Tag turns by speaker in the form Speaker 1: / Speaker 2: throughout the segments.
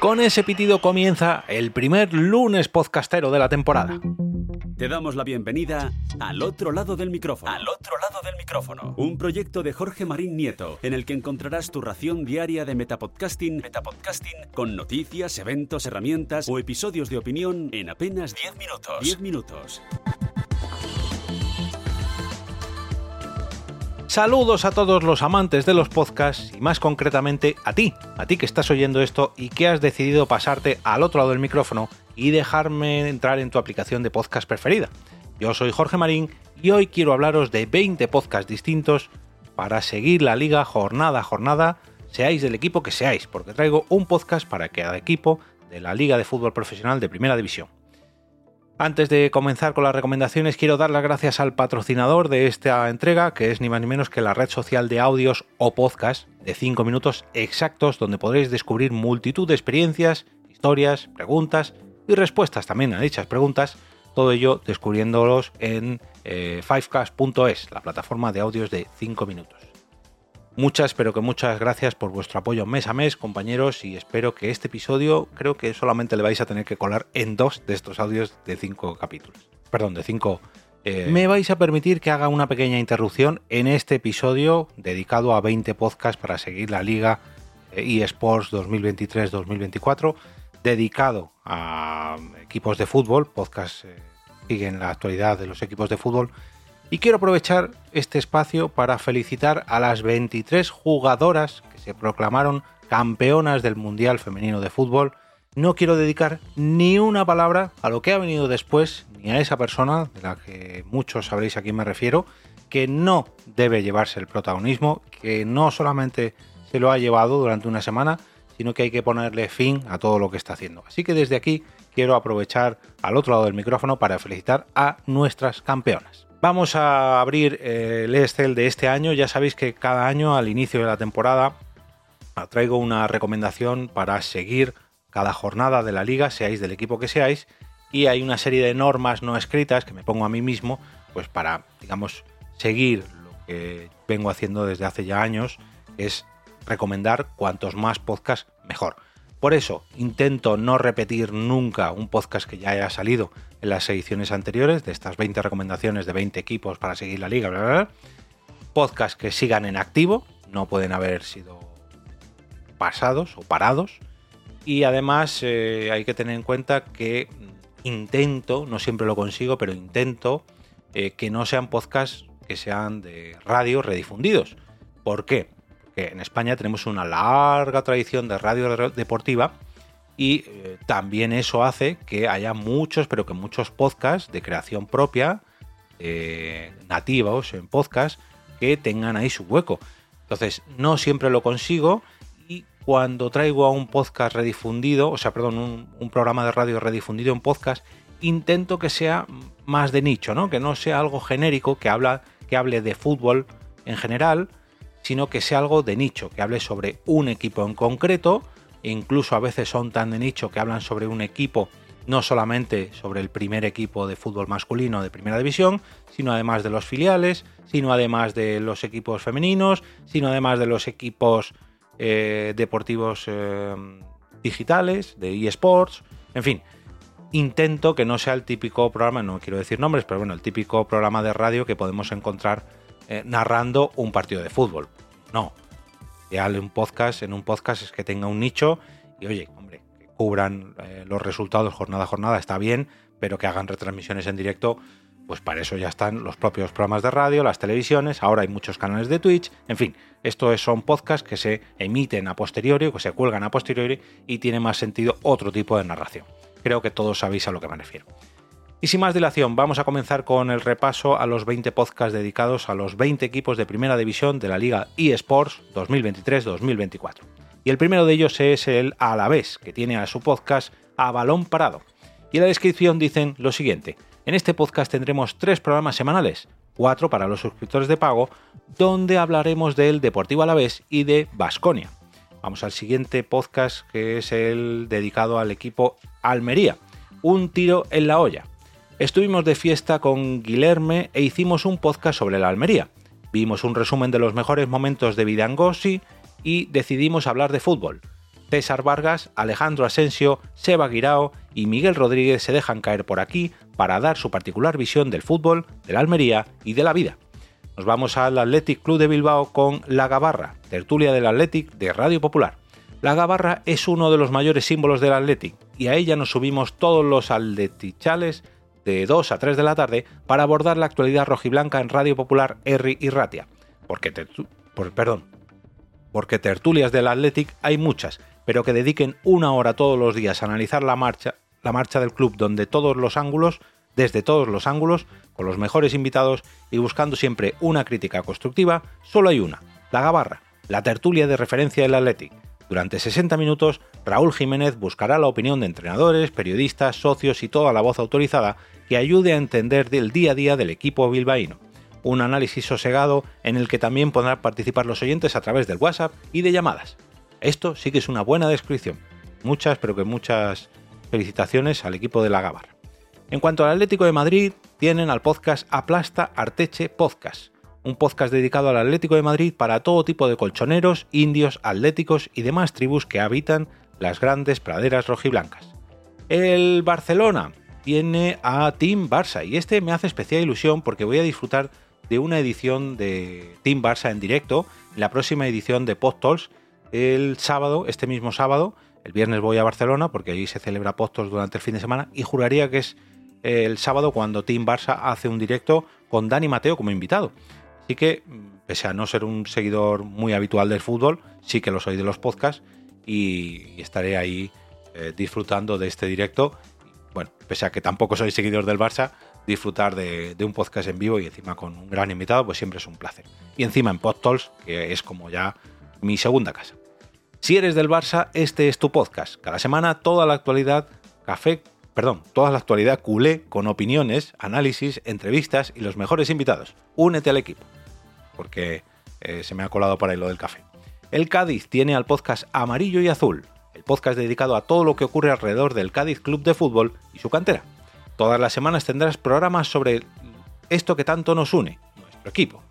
Speaker 1: Con ese pitido comienza el primer lunes podcastero de la temporada.
Speaker 2: Te damos la bienvenida al otro lado del micrófono.
Speaker 3: Al otro lado del micrófono.
Speaker 2: Un proyecto de Jorge Marín Nieto, en el que encontrarás tu ración diaria de metapodcasting,
Speaker 3: Metapodcasting
Speaker 2: con noticias, eventos, herramientas o episodios de opinión en apenas
Speaker 3: 10 minutos.
Speaker 2: 10 minutos.
Speaker 1: Saludos a todos los amantes de los podcasts y más concretamente a ti, a ti que estás oyendo esto y que has decidido pasarte al otro lado del micrófono y dejarme entrar en tu aplicación de podcast preferida. Yo soy Jorge Marín y hoy quiero hablaros de 20 podcasts distintos para seguir la liga jornada a jornada, seáis del equipo que seáis, porque traigo un podcast para cada equipo de la Liga de Fútbol Profesional de Primera División. Antes de comenzar con las recomendaciones, quiero dar las gracias al patrocinador de esta entrega, que es ni más ni menos que la red social de audios o podcast de 5 minutos exactos, donde podréis descubrir multitud de experiencias, historias, preguntas y respuestas también a dichas preguntas, todo ello descubriéndolos en eh, fivecast.es, la plataforma de audios de 5 minutos. Muchas, pero que muchas gracias por vuestro apoyo mes a mes, compañeros, y espero que este episodio creo que solamente le vais a tener que colar en dos de estos audios de cinco capítulos. Perdón, de cinco. Eh, me vais a permitir que haga una pequeña interrupción en este episodio dedicado a 20 podcasts para seguir la liga eh, eSports 2023-2024, dedicado a equipos de fútbol, podcasts eh, siguen la actualidad de los equipos de fútbol y quiero aprovechar este espacio para felicitar a las 23 jugadoras que se proclamaron campeonas del Mundial Femenino de Fútbol. No quiero dedicar ni una palabra a lo que ha venido después, ni a esa persona, de la que muchos sabréis a quién me refiero, que no debe llevarse el protagonismo, que no solamente se lo ha llevado durante una semana, sino que hay que ponerle fin a todo lo que está haciendo. Así que desde aquí quiero aprovechar al otro lado del micrófono para felicitar a nuestras campeonas. Vamos a abrir eh, el Excel de este año. Ya sabéis que cada año al inicio de la temporada traigo una recomendación para seguir cada jornada de la liga, seáis del equipo que seáis, y hay una serie de normas no escritas que me pongo a mí mismo, pues para, digamos, seguir lo que vengo haciendo desde hace ya años, es recomendar cuantos más podcasts mejor. Por eso intento no repetir nunca un podcast que ya haya salido en las ediciones anteriores, de estas 20 recomendaciones de 20 equipos para seguir la liga, bla, bla, Podcasts que sigan en activo, no pueden haber sido pasados o parados. Y además eh, hay que tener en cuenta que intento, no siempre lo consigo, pero intento eh, que no sean podcasts que sean de radio redifundidos. ¿Por qué? Porque en España tenemos una larga tradición de radio deportiva y eh, también eso hace que haya muchos, pero que muchos podcasts de creación propia, eh, nativos en podcast, que tengan ahí su hueco. Entonces, no siempre lo consigo y cuando traigo a un podcast redifundido, o sea, perdón, un, un, programa de radio redifundido en podcast, intento que sea más de nicho, ¿no? Que no sea algo genérico, que, habla, que hable de fútbol en general, sino que sea algo de nicho, que hable sobre un equipo en concreto, incluso a veces son tan de nicho que hablan sobre un equipo, no solamente sobre el primer equipo de fútbol masculino de primera división, sino además de los filiales, sino además de los equipos femeninos, sino además de los equipos eh, deportivos eh, digitales, de eSports, en fin. Intento que no sea el típico programa, no quiero decir nombres, pero bueno, el típico programa de radio que podemos encontrar eh, narrando un partido de fútbol. No, ideal un podcast, en un podcast es que tenga un nicho y oye, hombre, que cubran eh, los resultados jornada a jornada está bien, pero que hagan retransmisiones en directo, pues para eso ya están los propios programas de radio, las televisiones, ahora hay muchos canales de Twitch, en fin, estos son podcasts que se emiten a posteriori que se cuelgan a posteriori y tiene más sentido otro tipo de narración. Creo que todos sabéis a lo que me refiero. Y sin más dilación, vamos a comenzar con el repaso a los 20 podcasts dedicados a los 20 equipos de primera división de la Liga eSports 2023-2024. Y el primero de ellos es el Alavés, que tiene a su podcast A Balón Parado. Y en la descripción dicen lo siguiente: En este podcast tendremos tres programas semanales, cuatro para los suscriptores de pago, donde hablaremos del Deportivo Alavés y de Basconia. Vamos al siguiente podcast que es el dedicado al equipo Almería, Un tiro en la olla Estuvimos de fiesta con Guilherme e hicimos un podcast sobre la Almería. Vimos un resumen de los mejores momentos de Vidangosi y decidimos hablar de fútbol. César Vargas, Alejandro Asensio, Seba Guirao y Miguel Rodríguez se dejan caer por aquí para dar su particular visión del fútbol, de la Almería y de la vida. Nos vamos al Athletic Club de Bilbao con La Gabarra, tertulia del Athletic de Radio Popular. La Gabarra es uno de los mayores símbolos del Athletic y a ella nos subimos todos los atletichales de 2 a 3 de la tarde para abordar la actualidad rojiblanca en Radio Popular R y Ratia. Porque, por, perdón, porque tertulias del Athletic hay muchas, pero que dediquen una hora todos los días a analizar la marcha, la marcha del club donde todos los ángulos, desde todos los ángulos, con los mejores invitados y buscando siempre una crítica constructiva, solo hay una, la Gabarra, la tertulia de referencia del Athletic. Durante 60 minutos, Raúl Jiménez buscará la opinión de entrenadores, periodistas, socios y toda la voz autorizada que ayude a entender del día a día del equipo bilbaíno. Un análisis sosegado en el que también podrán participar los oyentes a través del WhatsApp y de llamadas. Esto sí que es una buena descripción. Muchas, pero que muchas felicitaciones al equipo de la. En cuanto al Atlético de Madrid, tienen al podcast Aplasta Arteche Podcast, un podcast dedicado al Atlético de Madrid para todo tipo de colchoneros, indios, atléticos y demás tribus que habitan las grandes praderas rojiblancas. El Barcelona tiene a Team Barça y este me hace especial ilusión porque voy a disfrutar de una edición de Team Barça en directo, la próxima edición de Postols el sábado, este mismo sábado. El viernes voy a Barcelona porque allí se celebra Postols durante el fin de semana y juraría que es el sábado cuando Team Barça hace un directo con Dani Mateo como invitado. Así que, pese a no ser un seguidor muy habitual del fútbol, sí que lo soy de los podcasts y, estaré ahí eh, disfrutando de este directo bueno, pese a que tampoco soy seguidor del Barça, disfrutar de, un podcast en vivo y encima con un gran invitado, pues siempre es un placer. Y encima en Podtols, que es como ya mi segunda casa. Si eres del Barça, este es tu podcast. Cada semana toda la actualidad, café, perdón, toda la actualidad culé con opiniones, análisis, entrevistas y los mejores invitados. Únete al equipo, porque eh, se me ha colado para ahí lo del café. El Cádiz tiene al podcast Amarillo y Azul, el podcast dedicado a todo lo que ocurre alrededor del Cádiz Club de Fútbol y su cantera. Todas las semanas tendrás programas sobre esto que tanto nos une, nuestro equipo.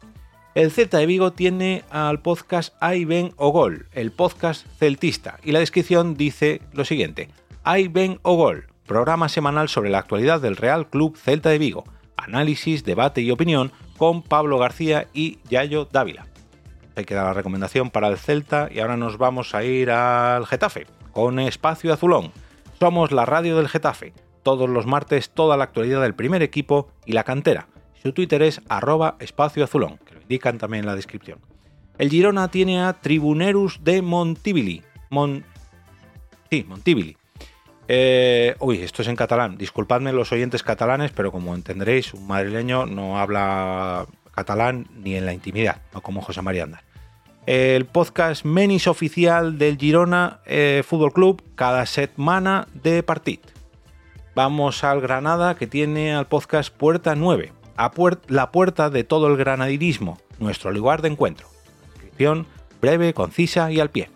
Speaker 1: El Celta de Vigo tiene al podcast Ay Ven o Gol, el podcast celtista, y la descripción dice lo siguiente: Ay Ven o Gol, programa semanal sobre la actualidad del Real Club Celta de Vigo, análisis, debate y opinión con Pablo García y Yayo Dávila. Hay que dar la recomendación para el Celta y ahora nos vamos a ir al Getafe con Espacio Azulón. Somos la radio del Getafe. Todos los martes toda la actualidad del primer equipo y la cantera. Su Twitter es arroba espacio azulón, que lo indican también en la descripción. El Girona tiene a Tribunerus de Montibili. Mon... Sí, Montibili. Eh, uy, esto es en catalán. Disculpadme los oyentes catalanes, pero como entenderéis, un madrileño no habla catalán ni en la intimidad, no como José María Andar. El podcast menis oficial del Girona eh, Fútbol Club cada semana de partit. Vamos al Granada que tiene al podcast Puerta 9, a la puerta de todo el granadirismo, nuestro lugar de encuentro. Descripción breve, concisa y al pie.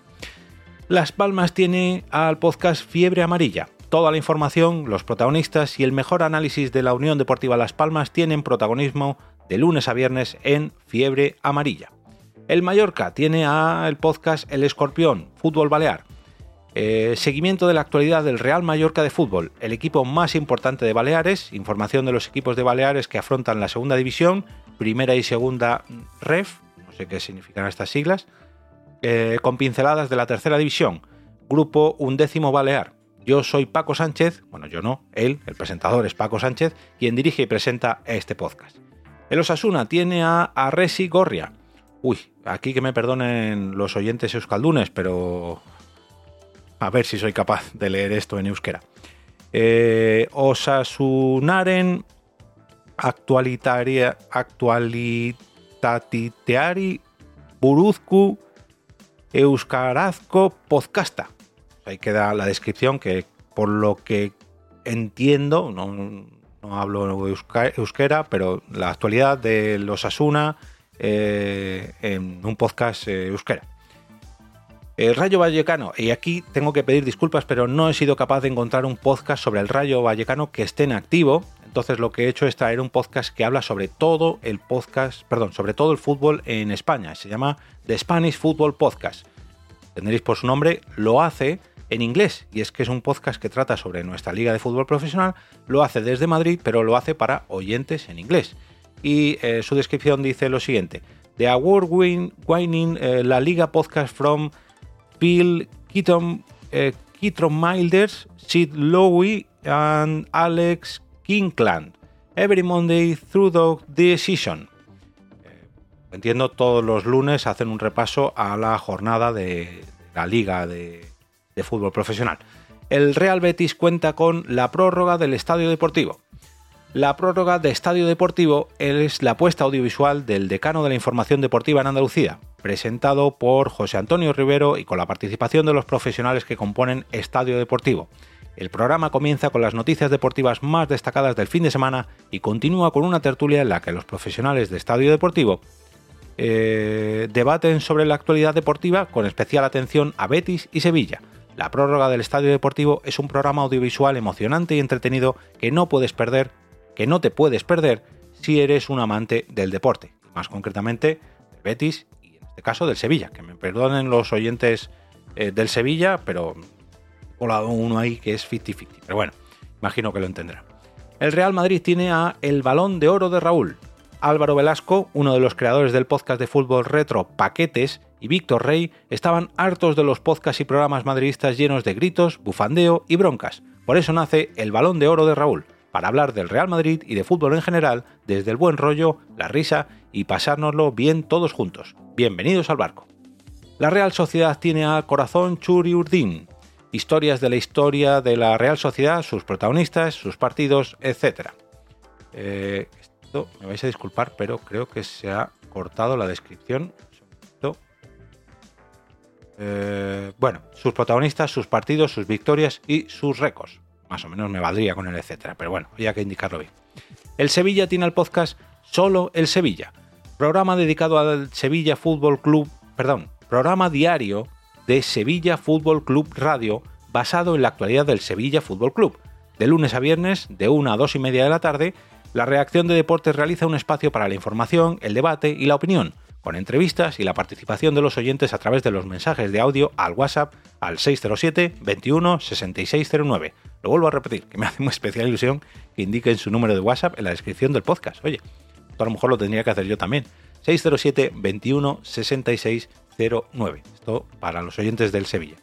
Speaker 1: Las Palmas tiene al podcast Fiebre Amarilla, Toda la información, los protagonistas y el mejor análisis de la Unión Deportiva Las Palmas tienen protagonismo de lunes a viernes en Fiebre Amarilla. El Mallorca tiene a el podcast El Escorpión, Fútbol Balear. Eh, seguimiento de la actualidad del Real Mallorca de fútbol, el equipo más importante de Baleares, información de los equipos de Baleares que afrontan la segunda división, primera y segunda REF, no sé qué significan estas siglas, eh, con pinceladas de la tercera división, grupo undécimo Balear, yo soy Paco Sánchez, bueno, yo no, él, el presentador es Paco Sánchez, quien dirige y presenta este podcast. El Osasuna tiene a Arresi Gorria. Uy, aquí que me perdonen los oyentes euskaldunes, pero a ver si soy capaz de leer esto en euskera. Eh, Osasunaren actualitaria, actualitatiteari buruzku euskarazko podcasta ahí queda la descripción que por lo que entiendo, no, hablo euskera, pero la actualidad de los Asuna eh, en un podcast eh, euskera. El Rayo Vallecano, y aquí tengo que pedir disculpas, pero no he sido capaz de encontrar un podcast sobre el Rayo Vallecano que esté en activo. Entonces lo que he hecho es traer un podcast que habla sobre todo el podcast, perdón, sobre todo el fútbol en España. Se llama The Spanish Football Podcast tendréis por su nombre, lo hace en inglés. Y es que es un podcast que trata sobre nuestra liga de fútbol profesional. Lo hace desde Madrid, pero lo hace para oyentes en inglés. Y eh, su descripción dice lo siguiente. The award-winning eh, La Liga podcast from Bill Keaton, eh, Milders, Sid Lowy and Alex Kingland. Every Monday through the decision. entiendo, todos los lunes hacen un repaso a la jornada de la liga de de fútbol profesional. El Real Betis cuenta con la prórroga del estadio deportivo. La prórroga de Estadio Deportivo es la apuesta audiovisual del decano de la información deportiva en Andalucía, presentado por José Antonio Rivero y con la participación de los profesionales que componen Estadio Deportivo. El programa comienza con las noticias deportivas más destacadas del fin de semana y continúa con una tertulia en la que los profesionales de Estadio Deportivo eh, debaten sobre la actualidad deportiva con especial atención a Betis y Sevilla la prórroga del Estadio Deportivo es un programa audiovisual emocionante y entretenido que no puedes perder, que no te puedes perder si eres un amante del deporte, más concretamente del Betis y en este caso del Sevilla. Que me perdonen los oyentes eh, del Sevilla, pero colado uno ahí que es 50-50. Pero bueno, imagino que lo entenderán. El Real Madrid tiene a El Balón de Oro de Raúl. Álvaro Velasco, uno de los creadores del podcast de fútbol retro Paquetes, y Víctor Rey estaban hartos de los podcasts y programas madridistas llenos de gritos, bufandeo y broncas. Por eso nace El Balón de Oro de Raúl, para hablar del Real Madrid y de fútbol en general, desde el buen rollo, la risa y pasárnoslo bien todos juntos. Bienvenidos al barco. La Real Sociedad tiene a Corazón Churi Urdín, historias de la historia de la Real Sociedad, sus protagonistas, sus partidos, etc. Eh, esto me vais a disculpar, pero creo que se ha cortado la descripción eh, bueno, sus protagonistas, sus partidos, sus victorias y sus récords. Más o menos me valdría con el etcétera, pero bueno, había que indicarlo bien. El Sevilla tiene el podcast Solo el Sevilla, programa dedicado al Sevilla Fútbol Club, perdón, programa diario de Sevilla Fútbol Club Radio basado en la actualidad del Sevilla Fútbol Club. De lunes a viernes, de 1 a 2 y media de la tarde, la reacción de deportes realiza un espacio para la información, el debate y la opinión con entrevistas y la participación de los oyentes a través de los mensajes de audio al WhatsApp al 607 21 6609. Lo vuelvo a repetir, que me hace muy especial ilusión que indiquen su número de WhatsApp en la descripción del podcast. Oye, esto a lo mejor lo tendría que hacer yo también. 607 21 6609. Esto para los oyentes del Sevilla.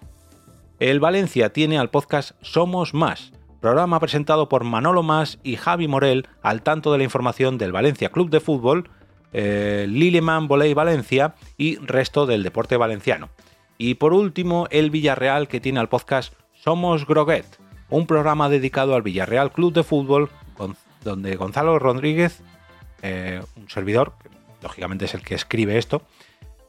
Speaker 1: El Valencia tiene al podcast Somos Más, programa presentado por Manolo Más y Javi Morel al tanto de la información del Valencia Club de Fútbol eh, Lilleman Voley Valencia y resto del deporte valenciano. Y por último, el Villarreal que tiene al podcast Somos Groguet, un programa dedicado al Villarreal Club de Fútbol, donde Gonzalo Rodríguez, eh, un servidor, que lógicamente es el que escribe esto,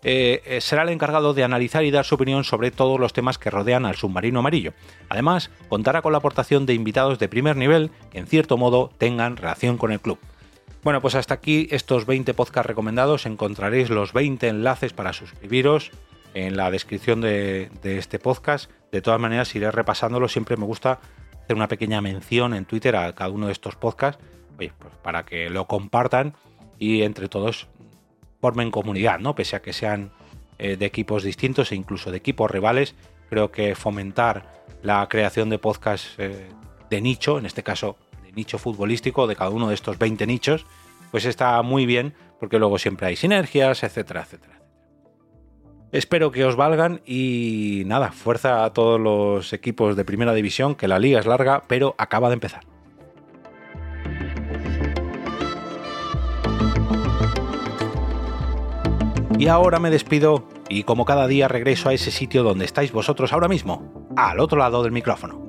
Speaker 1: eh, eh, será el encargado de analizar y dar su opinión sobre todos los temas que rodean al submarino amarillo. Además, contará con la aportación de invitados de primer nivel que en cierto modo tengan relación con el club. Bueno, pues hasta aquí estos 20 podcasts recomendados. Encontraréis los 20 enlaces para suscribiros en la descripción de, este podcast. De todas maneras, iré repasándolo. Siempre me gusta hacer una pequeña mención en Twitter a cada uno de estos podcasts, pues para que lo compartan y entre todos formen comunidad, ¿no? Pese a que sean eh, de equipos distintos e incluso de equipos rivales, creo que fomentar la creación de podcasts eh, de nicho, en este caso nicho futbolístico de cada uno de estos 20 nichos, pues está muy bien porque luego siempre hay sinergias, etcétera, etcétera. Espero que os valgan y nada, fuerza a todos los equipos de primera división, que la liga es larga, pero acaba de empezar. Y ahora me despido y como cada día regreso a ese sitio donde estáis vosotros ahora mismo, al otro lado del micrófono.